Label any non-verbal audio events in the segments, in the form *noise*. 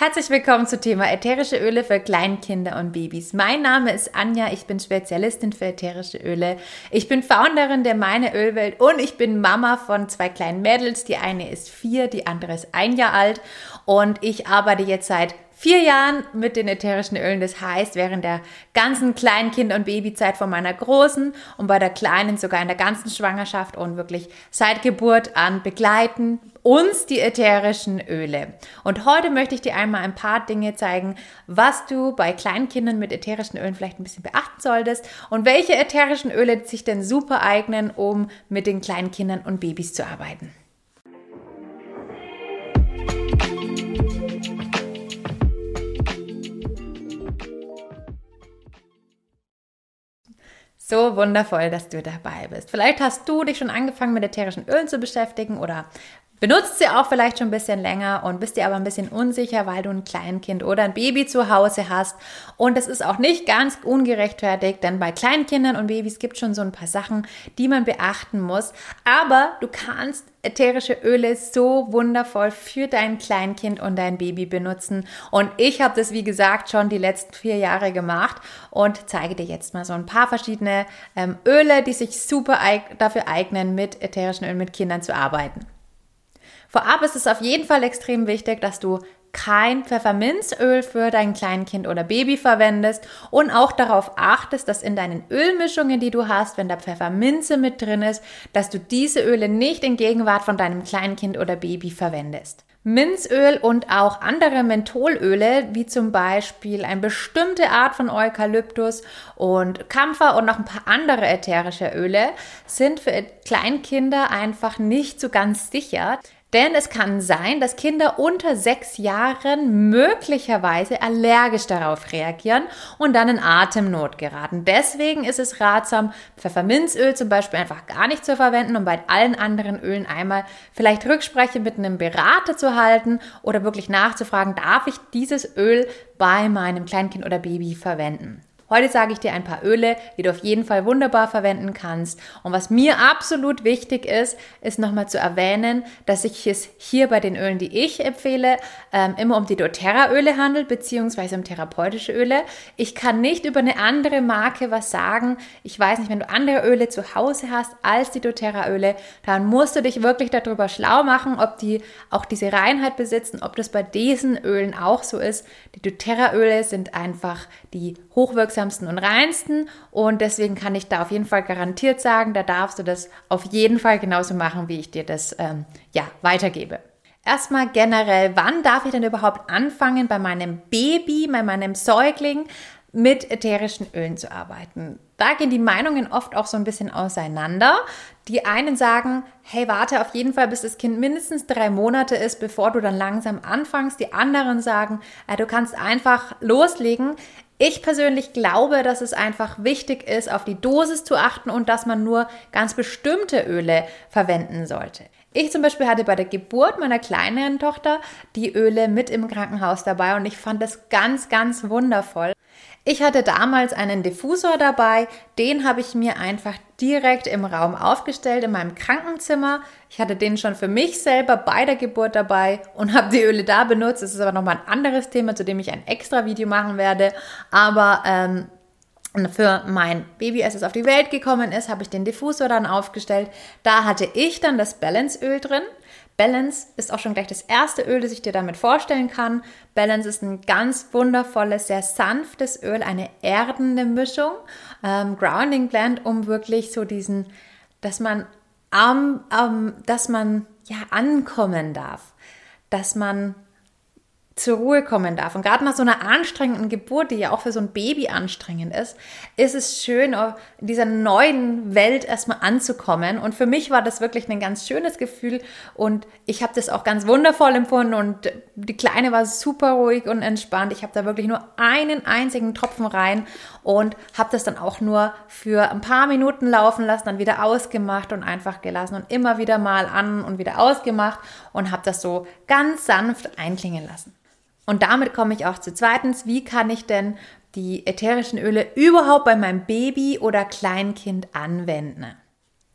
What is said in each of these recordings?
Herzlich willkommen zum Thema ätherische Öle für Kleinkinder und Babys. Mein Name ist Anja, ich bin Spezialistin für ätherische Öle. Ich bin Founderin der Meine Ölwelt und ich bin Mama von zwei kleinen Mädels. Die eine ist vier, die andere ist ein Jahr alt und ich arbeite jetzt seit vier Jahren mit den ätherischen Ölen. Das heißt, während der ganzen kleinen Kinder- und Babyzeit von meiner Großen und bei der Kleinen sogar in der ganzen Schwangerschaft und wirklich seit Geburt an begleiten uns die ätherischen Öle. Und heute möchte ich dir einmal ein paar Dinge zeigen, was du bei Kleinkindern mit ätherischen Ölen vielleicht ein bisschen beachten solltest und welche ätherischen Öle sich denn super eignen, um mit den Kleinkindern und Babys zu arbeiten. So wundervoll, dass du dabei bist. Vielleicht hast du dich schon angefangen mit ätherischen Ölen zu beschäftigen oder benutzt sie auch vielleicht schon ein bisschen länger und bist dir aber ein bisschen unsicher, weil du ein Kleinkind oder ein Baby zu Hause hast. Und das ist auch nicht ganz ungerechtfertigt, denn bei Kleinkindern und Babys gibt es schon so ein paar Sachen, die man beachten muss. Aber du kannst ätherische Öle so wundervoll für dein Kleinkind und dein Baby benutzen. Und ich habe das, wie gesagt, schon die letzten vier Jahre gemacht und zeige dir jetzt mal so ein paar verschiedene ähm, Öle, die sich super eig dafür eignen, mit ätherischen Ölen mit Kindern zu arbeiten. Vorab ist es auf jeden Fall extrem wichtig, dass du kein Pfefferminzöl für dein Kleinkind oder Baby verwendest und auch darauf achtest, dass in deinen Ölmischungen, die du hast, wenn da Pfefferminze mit drin ist, dass du diese Öle nicht in Gegenwart von deinem Kleinkind oder Baby verwendest. Minzöl und auch andere Mentholöle, wie zum Beispiel eine bestimmte Art von Eukalyptus und Kampfer und noch ein paar andere ätherische Öle, sind für Kleinkinder einfach nicht so ganz sicher. Denn es kann sein, dass Kinder unter sechs Jahren möglicherweise allergisch darauf reagieren und dann in Atemnot geraten. Deswegen ist es ratsam, Pfefferminzöl zum Beispiel einfach gar nicht zu verwenden und bei allen anderen Ölen einmal vielleicht Rückspreche mit einem Berater zu halten oder wirklich nachzufragen, darf ich dieses Öl bei meinem Kleinkind oder Baby verwenden. Heute sage ich dir ein paar Öle, die du auf jeden Fall wunderbar verwenden kannst. Und was mir absolut wichtig ist, ist nochmal zu erwähnen, dass sich es hier bei den Ölen, die ich empfehle, ähm, immer um die doTERRA-Öle handelt, beziehungsweise um therapeutische Öle. Ich kann nicht über eine andere Marke was sagen. Ich weiß nicht, wenn du andere Öle zu Hause hast als die doTERRA-Öle, dann musst du dich wirklich darüber schlau machen, ob die auch diese Reinheit besitzen, ob das bei diesen Ölen auch so ist. Die doTERRA-Öle sind einfach die hochwirksamsten und reinsten und deswegen kann ich da auf jeden Fall garantiert sagen, da darfst du das auf jeden Fall genauso machen, wie ich dir das ähm, ja, weitergebe. Erstmal generell, wann darf ich denn überhaupt anfangen, bei meinem Baby, bei meinem Säugling mit ätherischen Ölen zu arbeiten? Da gehen die Meinungen oft auch so ein bisschen auseinander. Die einen sagen, hey, warte auf jeden Fall, bis das Kind mindestens drei Monate ist, bevor du dann langsam anfängst. Die anderen sagen, äh, du kannst einfach loslegen. Ich persönlich glaube, dass es einfach wichtig ist, auf die Dosis zu achten und dass man nur ganz bestimmte Öle verwenden sollte. Ich zum Beispiel hatte bei der Geburt meiner kleineren Tochter die Öle mit im Krankenhaus dabei und ich fand das ganz, ganz wundervoll. Ich hatte damals einen Diffusor dabei, den habe ich mir einfach direkt im Raum aufgestellt in meinem Krankenzimmer. Ich hatte den schon für mich selber bei der Geburt dabei und habe die Öle da benutzt. Das ist aber nochmal ein anderes Thema, zu dem ich ein extra Video machen werde. Aber ähm, für mein Baby, als es auf die Welt gekommen ist, habe ich den Diffusor dann aufgestellt. Da hatte ich dann das Balanceöl drin. Balance ist auch schon gleich das erste Öl, das ich dir damit vorstellen kann. Balance ist ein ganz wundervolles, sehr sanftes Öl, eine erdende Mischung, ähm, Grounding Blend, um wirklich so diesen, dass man, um, um, dass man ja ankommen darf, dass man zur Ruhe kommen darf. Und gerade nach so einer anstrengenden Geburt, die ja auch für so ein Baby anstrengend ist, ist es schön, in dieser neuen Welt erstmal anzukommen. Und für mich war das wirklich ein ganz schönes Gefühl und ich habe das auch ganz wundervoll empfunden und die Kleine war super ruhig und entspannt. Ich habe da wirklich nur einen einzigen Tropfen rein und habe das dann auch nur für ein paar Minuten laufen lassen, dann wieder ausgemacht und einfach gelassen und immer wieder mal an und wieder ausgemacht und habe das so ganz sanft einklingen lassen. Und damit komme ich auch zu zweitens, wie kann ich denn die ätherischen Öle überhaupt bei meinem Baby oder Kleinkind anwenden?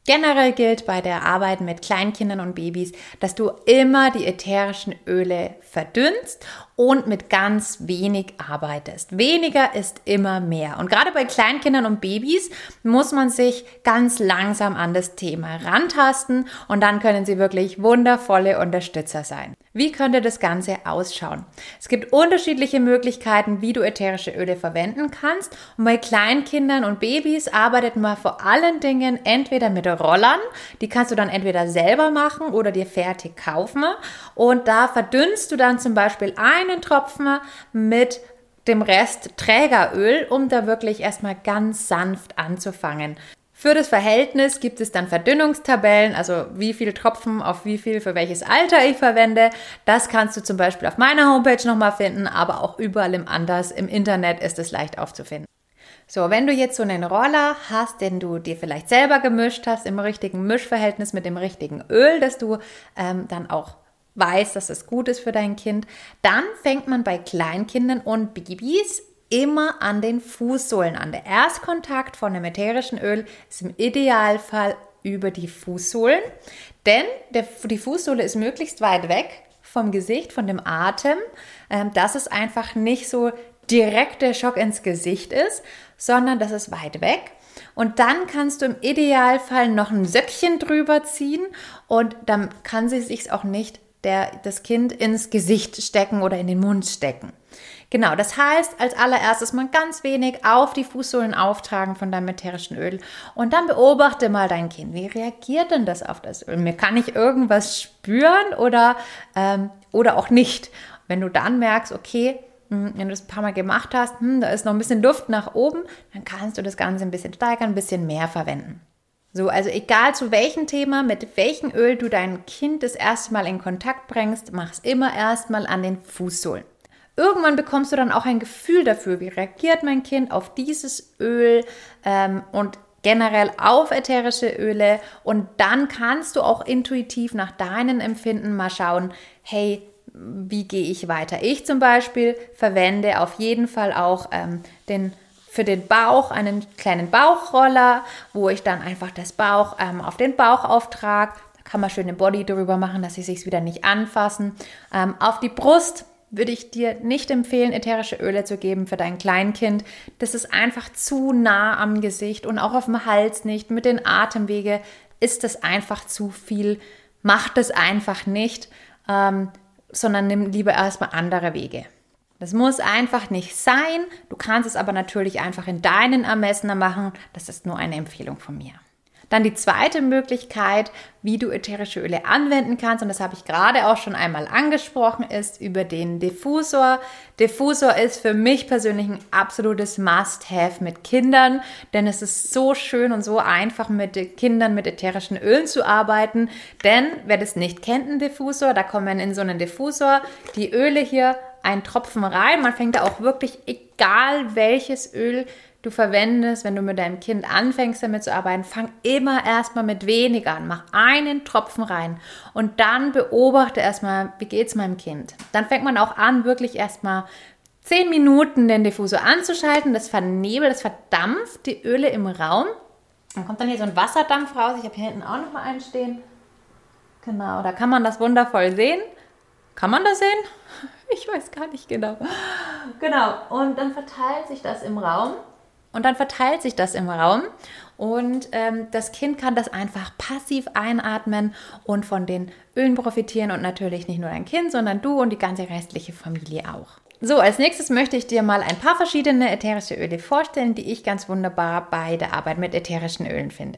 Generell gilt bei der Arbeit mit Kleinkindern und Babys, dass du immer die ätherischen Öle verdünnst und mit ganz wenig arbeitest. Weniger ist immer mehr. Und gerade bei Kleinkindern und Babys muss man sich ganz langsam an das Thema rantasten und dann können sie wirklich wundervolle Unterstützer sein. Wie könnte das Ganze ausschauen? Es gibt unterschiedliche Möglichkeiten, wie du ätherische Öle verwenden kannst. Und bei Kleinkindern und Babys arbeitet man vor allen Dingen entweder mit Rollern, die kannst du dann entweder selber machen oder dir fertig kaufen. Und da verdünnst du dann zum Beispiel einen Tropfen mit dem Rest Trägeröl, um da wirklich erstmal ganz sanft anzufangen. Für das Verhältnis gibt es dann Verdünnungstabellen, also wie viel Tropfen auf wie viel für welches Alter ich verwende. Das kannst du zum Beispiel auf meiner Homepage nochmal finden, aber auch überall im anders. Im Internet ist es leicht aufzufinden. So, wenn du jetzt so einen Roller hast, den du dir vielleicht selber gemischt hast, im richtigen Mischverhältnis mit dem richtigen Öl, dass du ähm, dann auch weißt, dass es gut ist für dein Kind, dann fängt man bei Kleinkindern und Babys immer an den Fußsohlen an. Der Erstkontakt von dem ätherischen Öl ist im Idealfall über die Fußsohlen, denn der, die Fußsohle ist möglichst weit weg vom Gesicht, von dem Atem, ähm, dass es einfach nicht so direkt der Schock ins Gesicht ist, sondern dass es weit weg. Und dann kannst du im Idealfall noch ein Söckchen drüber ziehen und dann kann sie sich auch nicht der, das Kind ins Gesicht stecken oder in den Mund stecken. Genau, das heißt, als allererstes mal ganz wenig auf die Fußsohlen auftragen von deinem ätherischen Öl und dann beobachte mal dein Kind. Wie reagiert denn das auf das Öl? Mir kann ich irgendwas spüren oder, ähm, oder auch nicht. Wenn du dann merkst, okay, hm, wenn du das ein paar Mal gemacht hast, hm, da ist noch ein bisschen Luft nach oben, dann kannst du das Ganze ein bisschen steigern, ein bisschen mehr verwenden. So, also egal zu welchem Thema, mit welchem Öl du dein Kind das erste Mal in Kontakt bringst, mach es immer erstmal an den Fußsohlen. Irgendwann bekommst du dann auch ein Gefühl dafür, wie reagiert mein Kind auf dieses Öl ähm, und generell auf ätherische Öle. Und dann kannst du auch intuitiv nach deinen Empfinden mal schauen, hey, wie gehe ich weiter? Ich zum Beispiel verwende auf jeden Fall auch ähm, den für den Bauch einen kleinen Bauchroller, wo ich dann einfach das Bauch ähm, auf den Bauch auftrage. Da kann man schön den Body drüber machen, dass sie sich wieder nicht anfassen. Ähm, auf die Brust würde ich dir nicht empfehlen, ätherische Öle zu geben für dein Kleinkind. Das ist einfach zu nah am Gesicht und auch auf dem Hals nicht. Mit den Atemwege ist das einfach zu viel. Mach das einfach nicht, ähm, sondern nimm lieber erstmal andere Wege. Das muss einfach nicht sein. Du kannst es aber natürlich einfach in deinen Ermessen machen. Das ist nur eine Empfehlung von mir. Dann die zweite Möglichkeit, wie du ätherische Öle anwenden kannst, und das habe ich gerade auch schon einmal angesprochen, ist über den Diffusor. Diffusor ist für mich persönlich ein absolutes Must-Have mit Kindern, denn es ist so schön und so einfach mit Kindern mit ätherischen Ölen zu arbeiten. Denn wer das nicht kennt, ein Diffusor, da kommen in so einen Diffusor die Öle hier ein Tropfen rein. Man fängt da auch wirklich, egal welches Öl du verwendest, wenn du mit deinem Kind anfängst damit zu arbeiten, fang immer erstmal mit weniger an. Mach einen Tropfen rein und dann beobachte erstmal, wie geht es meinem Kind. Dann fängt man auch an, wirklich erstmal zehn Minuten den Diffusor anzuschalten. Das vernebelt, das verdampft die Öle im Raum. Dann kommt dann hier so ein Wasserdampf raus. Ich habe hier hinten auch noch mal einen stehen. Genau, da kann man das wundervoll sehen. Kann man das sehen? *laughs* Ich weiß gar nicht genau. Genau, und dann verteilt sich das im Raum und dann verteilt sich das im Raum und ähm, das Kind kann das einfach passiv einatmen und von den Ölen profitieren und natürlich nicht nur dein Kind, sondern du und die ganze restliche Familie auch. So, als nächstes möchte ich dir mal ein paar verschiedene ätherische Öle vorstellen, die ich ganz wunderbar bei der Arbeit mit ätherischen Ölen finde.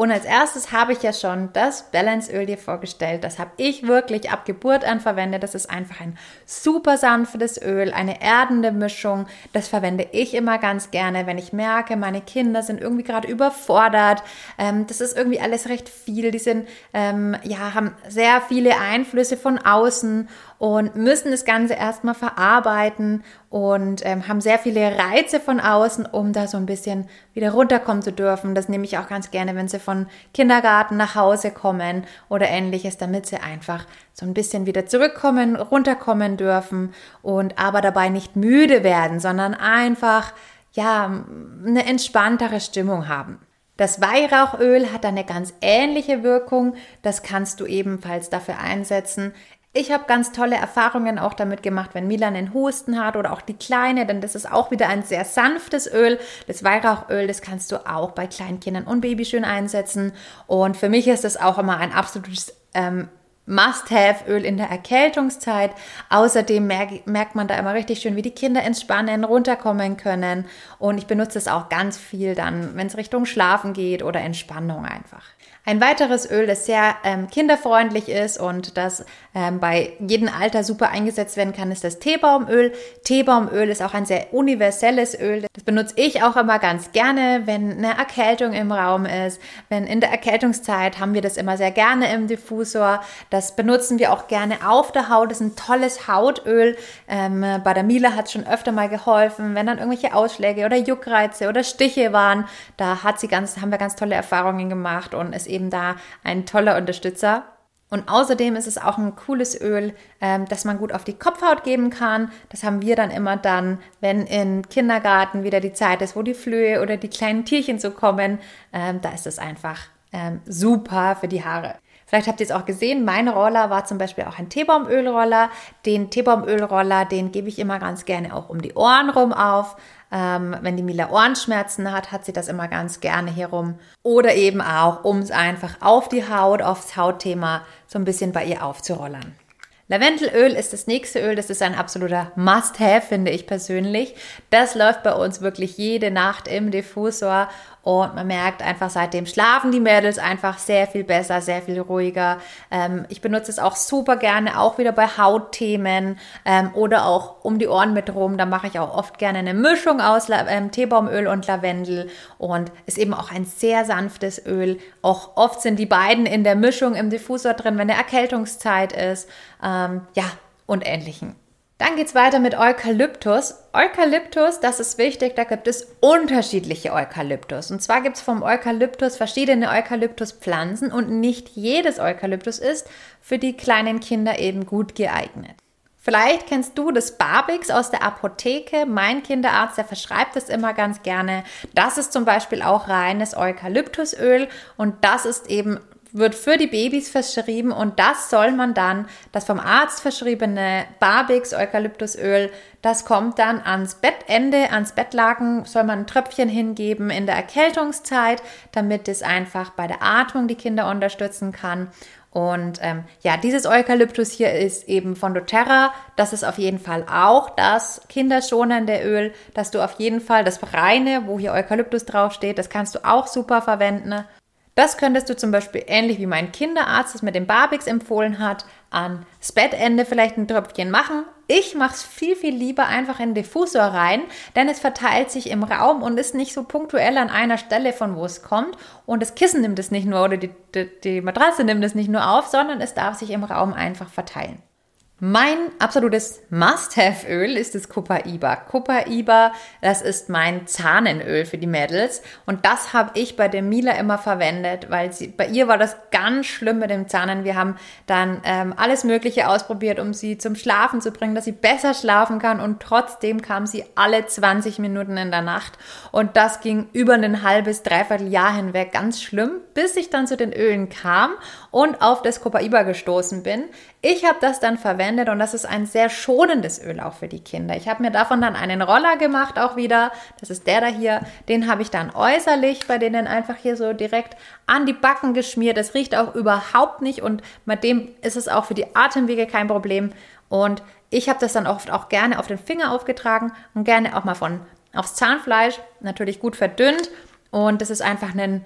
Und als erstes habe ich ja schon das Balance-Öl dir vorgestellt. Das habe ich wirklich ab Geburt an verwendet. Das ist einfach ein super sanftes Öl, eine erdende Mischung. Das verwende ich immer ganz gerne, wenn ich merke, meine Kinder sind irgendwie gerade überfordert. Ähm, das ist irgendwie alles recht viel. Die sind, ähm, ja, haben sehr viele Einflüsse von außen und müssen das Ganze erstmal verarbeiten und ähm, haben sehr viele Reize von außen, um da so ein bisschen wieder runterkommen zu dürfen. Das nehme ich auch ganz gerne, wenn sie von Kindergarten nach Hause kommen oder ähnliches, damit sie einfach so ein bisschen wieder zurückkommen, runterkommen dürfen und aber dabei nicht müde werden, sondern einfach ja eine entspanntere Stimmung haben. Das Weihrauchöl hat eine ganz ähnliche Wirkung. Das kannst du ebenfalls dafür einsetzen, Ich habe ganz tolle Erfahrungen auch damit gemacht, wenn Milan einen Husten hat oder auch die Kleine, denn das ist auch wieder ein sehr sanftes Öl. Das Weihrauchöl, das kannst du auch bei Kleinkindern und Baby schön einsetzen. Und für mich ist das auch immer ein absolutes ähm, Must-Have-Öl in der Erkältungszeit. Außerdem merk, merkt man da immer richtig schön, wie die Kinder entspannen, runterkommen können. Und ich benutze es auch ganz viel dann, wenn es Richtung Schlafen geht oder Entspannung einfach. Ein weiteres Öl, das sehr ähm, kinderfreundlich ist und das ähm, bei jedem Alter super eingesetzt werden kann, ist das Teebaumöl. Teebaumöl ist auch ein sehr universelles Öl. Das benutze ich auch immer ganz gerne, wenn eine Erkältung im Raum ist. Wenn in der Erkältungszeit haben wir das immer sehr gerne im Diffusor. Das benutzen wir auch gerne auf der Haut. Das ist ein tolles Hautöl. Ähm, bei der Miele hat es schon öfter mal geholfen, wenn dann irgendwelche Ausschläge oder Juckreize oder Stiche waren. Da hat sie ganz, haben wir ganz tolle Erfahrungen gemacht und ist eben da ein toller Unterstützer. Und außerdem ist es auch ein cooles Öl, ähm, das man gut auf die Kopfhaut geben kann. Das haben wir dann immer dann, wenn im Kindergarten wieder die Zeit ist, wo die Flöhe oder die kleinen Tierchen so kommen. Ähm, da ist es einfach ähm, super für die Haare. Vielleicht habt ihr es auch gesehen, mein Roller war zum Beispiel auch ein Teebaumölroller. Den Teebaumölroller, den gebe ich immer ganz gerne auch um die Ohren rum auf. Ähm, wenn die Mila Ohrenschmerzen hat, hat sie das immer ganz gerne hier rum. Oder eben auch, um es einfach auf die Haut, aufs Hautthema so ein bisschen bei ihr aufzurollern. Lavendelöl ist das nächste Öl, das ist ein absoluter Must-Have, finde ich persönlich. Das läuft bei uns wirklich jede Nacht im Diffusor und man merkt einfach, seitdem schlafen die Mädels einfach sehr viel besser, sehr viel ruhiger. Ähm, ich benutze es auch super gerne, auch wieder bei Hautthemen ähm, oder auch um die Ohren mit rum. Da mache ich auch oft gerne eine Mischung aus ähm, Teebaumöl und Lavendel und ist eben auch ein sehr sanftes Öl. Auch oft sind die beiden in der Mischung im Diffusor drin, wenn der Erkältungszeit ist. Ähm, ja, und ähnlichen. Dann geht's weiter mit Eukalyptus. Eukalyptus, das ist wichtig, da gibt es unterschiedliche Eukalyptus. Und zwar gibt es vom Eukalyptus verschiedene Eukalyptuspflanzen und nicht jedes Eukalyptus ist für die kleinen Kinder eben gut geeignet. Vielleicht kennst du das Barbix aus der Apotheke. Mein Kinderarzt, der verschreibt es immer ganz gerne. Das ist zum Beispiel auch reines Eukalyptusöl und das ist eben wird für die Babys verschrieben und das soll man dann, das vom Arzt verschriebene Barbix Eukalyptusöl, das kommt dann ans Bettende, ans Bettlaken, soll man ein Tröpfchen hingeben in der Erkältungszeit, damit es einfach bei der Atmung die Kinder unterstützen kann. Und ähm, ja, dieses Eukalyptus hier ist eben von doTERRA. Das ist auf jeden Fall auch das kinderschonende Öl, dass du auf jeden Fall das reine, wo hier Eukalyptus draufsteht, das kannst du auch super verwenden. Das könntest du zum Beispiel ähnlich wie mein Kinderarzt es mit dem Barbix empfohlen hat, ans Bettende vielleicht ein Tröpfchen machen. Ich mache es viel, viel lieber einfach in den Diffusor rein, denn es verteilt sich im Raum und ist nicht so punktuell an einer Stelle, von wo es kommt. Und das Kissen nimmt es nicht nur oder die, die, die Matratze nimmt es nicht nur auf, sondern es darf sich im Raum einfach verteilen. Mein absolutes Must-Have-Öl ist das Copaiba. Copaiba, das ist mein Zahnenöl für die Mädels und das habe ich bei der Mila immer verwendet, weil sie, bei ihr war das ganz schlimm mit dem Zahnen. Wir haben dann ähm, alles Mögliche ausprobiert, um sie zum Schlafen zu bringen, dass sie besser schlafen kann und trotzdem kam sie alle 20 Minuten in der Nacht und das ging über ein halbes, dreiviertel Jahr hinweg ganz schlimm, bis ich dann zu den Ölen kam und auf das Copaiba gestoßen bin. Ich habe das dann verwendet und das ist ein sehr schonendes Öl auch für die Kinder. Ich habe mir davon dann einen Roller gemacht auch wieder. Das ist der da hier. Den habe ich dann äußerlich bei denen einfach hier so direkt an die Backen geschmiert. Das riecht auch überhaupt nicht und mit dem ist es auch für die Atemwege kein Problem. Und ich habe das dann oft auch gerne auf den Finger aufgetragen und gerne auch mal von aufs Zahnfleisch. Natürlich gut verdünnt und das ist einfach ein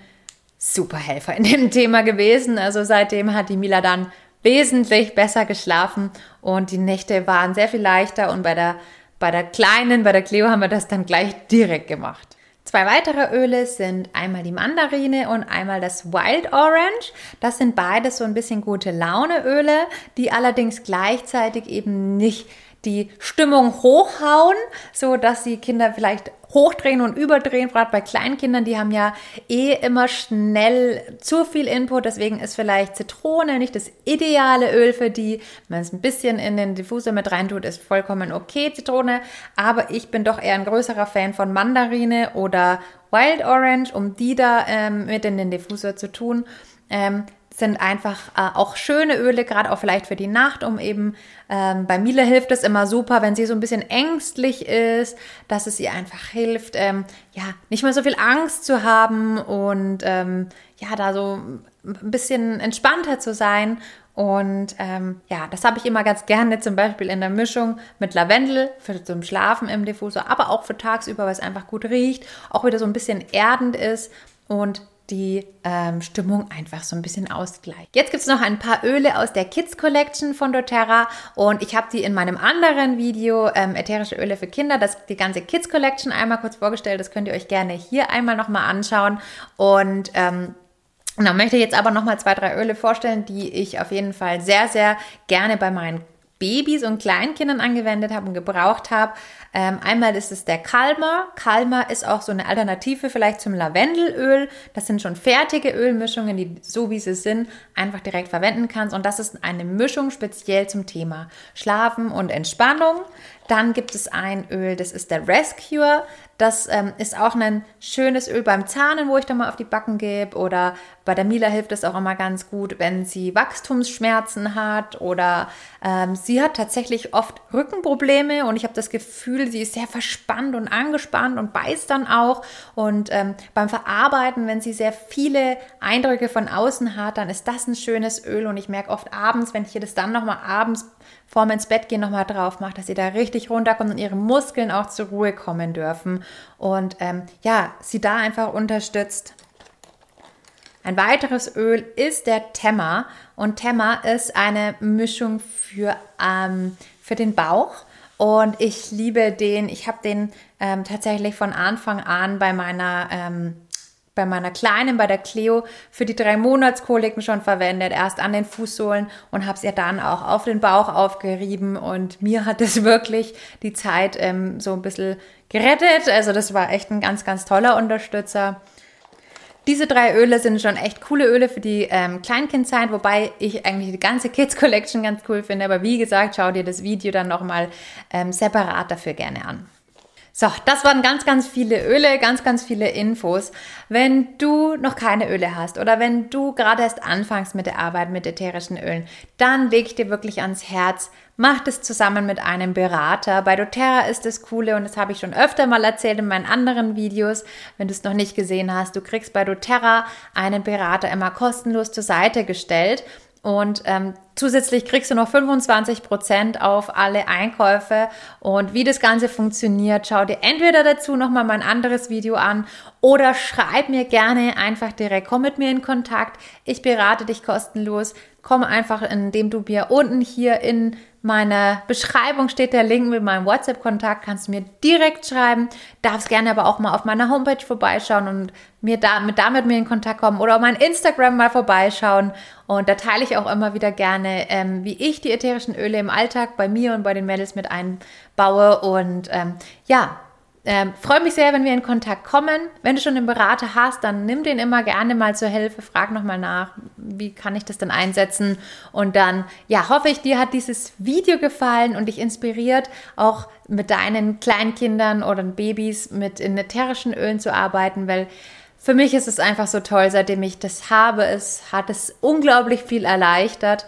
super Helfer in dem *laughs* Thema gewesen. Also seitdem hat die Mila dann wesentlich besser geschlafen und die Nächte waren sehr viel leichter und bei der, bei der kleinen, bei der Cleo haben wir das dann gleich direkt gemacht. Zwei weitere Öle sind einmal die Mandarine und einmal das Wild Orange. Das sind beides so ein bisschen gute Laune Öle, die allerdings gleichzeitig eben nicht die Stimmung hochhauen, so dass die Kinder vielleicht hochdrehen und überdrehen, gerade bei Kleinkindern, die haben ja eh immer schnell zu viel Input, deswegen ist vielleicht Zitrone nicht das ideale Öl für die. Wenn man es ein bisschen in den Diffusor mit reintut, ist vollkommen okay, Zitrone, aber ich bin doch eher ein größerer Fan von Mandarine oder Wild Orange, um die da ähm, mit in den Diffusor zu tun. Ähm, sind einfach äh, auch schöne Öle, gerade auch vielleicht für die Nacht, um eben, ähm, bei Mila hilft es immer super, wenn sie so ein bisschen ängstlich ist, dass es ihr einfach hilft, ähm, ja, nicht mehr so viel Angst zu haben und ähm, ja, da so ein bisschen entspannter zu sein. Und ähm, ja, das habe ich immer ganz gerne, zum Beispiel in der Mischung mit Lavendel für zum Schlafen im Diffusor, aber auch für tagsüber, weil es einfach gut riecht, auch wieder so ein bisschen erdend ist und die ähm, Stimmung einfach so ein bisschen ausgleicht. Jetzt gibt es noch ein paar Öle aus der Kids Collection von doTERRA und ich habe die in meinem anderen Video ähm, ätherische Öle für Kinder, das die ganze Kids Collection einmal kurz vorgestellt. Das könnt ihr euch gerne hier einmal nochmal anschauen und ähm, und dann möchte ich jetzt aber nochmal zwei, drei Öle vorstellen, die ich auf jeden Fall sehr, sehr gerne bei meinen Babys und Kleinkindern angewendet habe und gebraucht habe. Ähm, einmal ist es der Kalmer. Kalmer ist auch so eine Alternative vielleicht zum Lavendelöl. Das sind schon fertige Ölmischungen, die so wie sie sind einfach direkt verwenden kannst. Und das ist eine Mischung speziell zum Thema Schlafen und Entspannung. Dann gibt es ein Öl, das ist der Rescue. Das ähm, ist auch ein schönes Öl beim Zahnen, wo ich dann mal auf die Backen gebe. Oder bei der Mila hilft es auch immer ganz gut, wenn sie Wachstumsschmerzen hat oder ähm, sie hat tatsächlich oft Rückenprobleme und ich habe das Gefühl, sie ist sehr verspannt und angespannt und beißt dann auch. Und ähm, beim Verarbeiten, wenn sie sehr viele Eindrücke von außen hat, dann ist das ein schönes Öl und ich merke oft abends, wenn ich ihr das dann nochmal abends vorm ins Bett gehen nochmal drauf macht, dass sie da richtig runterkommt und ihre Muskeln auch zur Ruhe kommen dürfen und ähm, ja, sie da einfach unterstützt. Ein weiteres Öl ist der Temmer und Temmer ist eine Mischung für, ähm, für den Bauch und ich liebe den. Ich habe den ähm, tatsächlich von Anfang an bei meiner ähm, bei meiner Kleinen, bei der Cleo, für die drei Monatskoliken schon verwendet, erst an den Fußsohlen und habe es ihr dann auch auf den Bauch aufgerieben und mir hat es wirklich die Zeit ähm, so ein bisschen gerettet. Also das war echt ein ganz, ganz toller Unterstützer. Diese drei Öle sind schon echt coole Öle für die ähm, Kleinkindzeit, wobei ich eigentlich die ganze Kids Collection ganz cool finde. Aber wie gesagt, schau dir das Video dann nochmal ähm, separat dafür gerne an. So, das waren ganz, ganz viele Öle, ganz, ganz viele Infos. Wenn du noch keine Öle hast oder wenn du gerade erst anfängst mit der Arbeit mit ätherischen Ölen, dann leg ich dir wirklich ans Herz, mach das zusammen mit einem Berater. Bei doTERRA ist das Coole und das habe ich schon öfter mal erzählt in meinen anderen Videos. Wenn du es noch nicht gesehen hast, du kriegst bei doTERRA einen Berater immer kostenlos zur Seite gestellt. Und ähm, zusätzlich kriegst du noch 25 Prozent auf alle Einkäufe. Und wie das Ganze funktioniert, schau dir entweder dazu nochmal mein anderes Video an oder schreib mir gerne einfach direkt, komm mit mir in Kontakt. Ich berate dich kostenlos. Komm einfach, indem du mir unten hier in meiner Beschreibung steht der Link mit meinem WhatsApp-Kontakt, kannst du mir direkt schreiben, darfst gerne aber auch mal auf meiner Homepage vorbeischauen und mir da, mit, da mit mir in Kontakt kommen oder auf mein Instagram mal vorbeischauen. Und da teile ich auch immer wieder gerne, ähm, wie ich die ätherischen Öle im Alltag bei mir und bei den Mädels mit einbaue. Und ähm, ja, ähm, Freue mich sehr, wenn wir in Kontakt kommen. Wenn du schon einen Berater hast, dann nimm den immer gerne mal zur Hilfe. Frag nochmal nach, wie kann ich das denn einsetzen? Und dann, ja, hoffe ich, dir hat dieses Video gefallen und dich inspiriert, auch mit deinen Kleinkindern oder Babys mit in ätherischen Ölen zu arbeiten, weil für mich ist es einfach so toll, seitdem ich das habe. Es hat es unglaublich viel erleichtert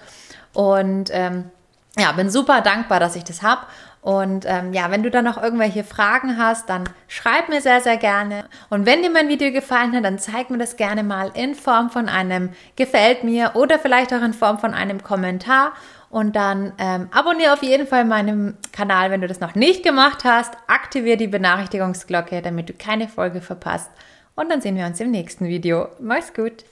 und ähm, ja, bin super dankbar, dass ich das habe. Und ähm, ja, wenn du da noch irgendwelche Fragen hast, dann schreib mir sehr, sehr gerne. Und wenn dir mein Video gefallen hat, dann zeig mir das gerne mal in Form von einem Gefällt mir oder vielleicht auch in Form von einem Kommentar. Und dann ähm, abonniere auf jeden Fall meinen Kanal, wenn du das noch nicht gemacht hast. Aktiviere die Benachrichtigungsglocke, damit du keine Folge verpasst. Und dann sehen wir uns im nächsten Video. Mach's gut!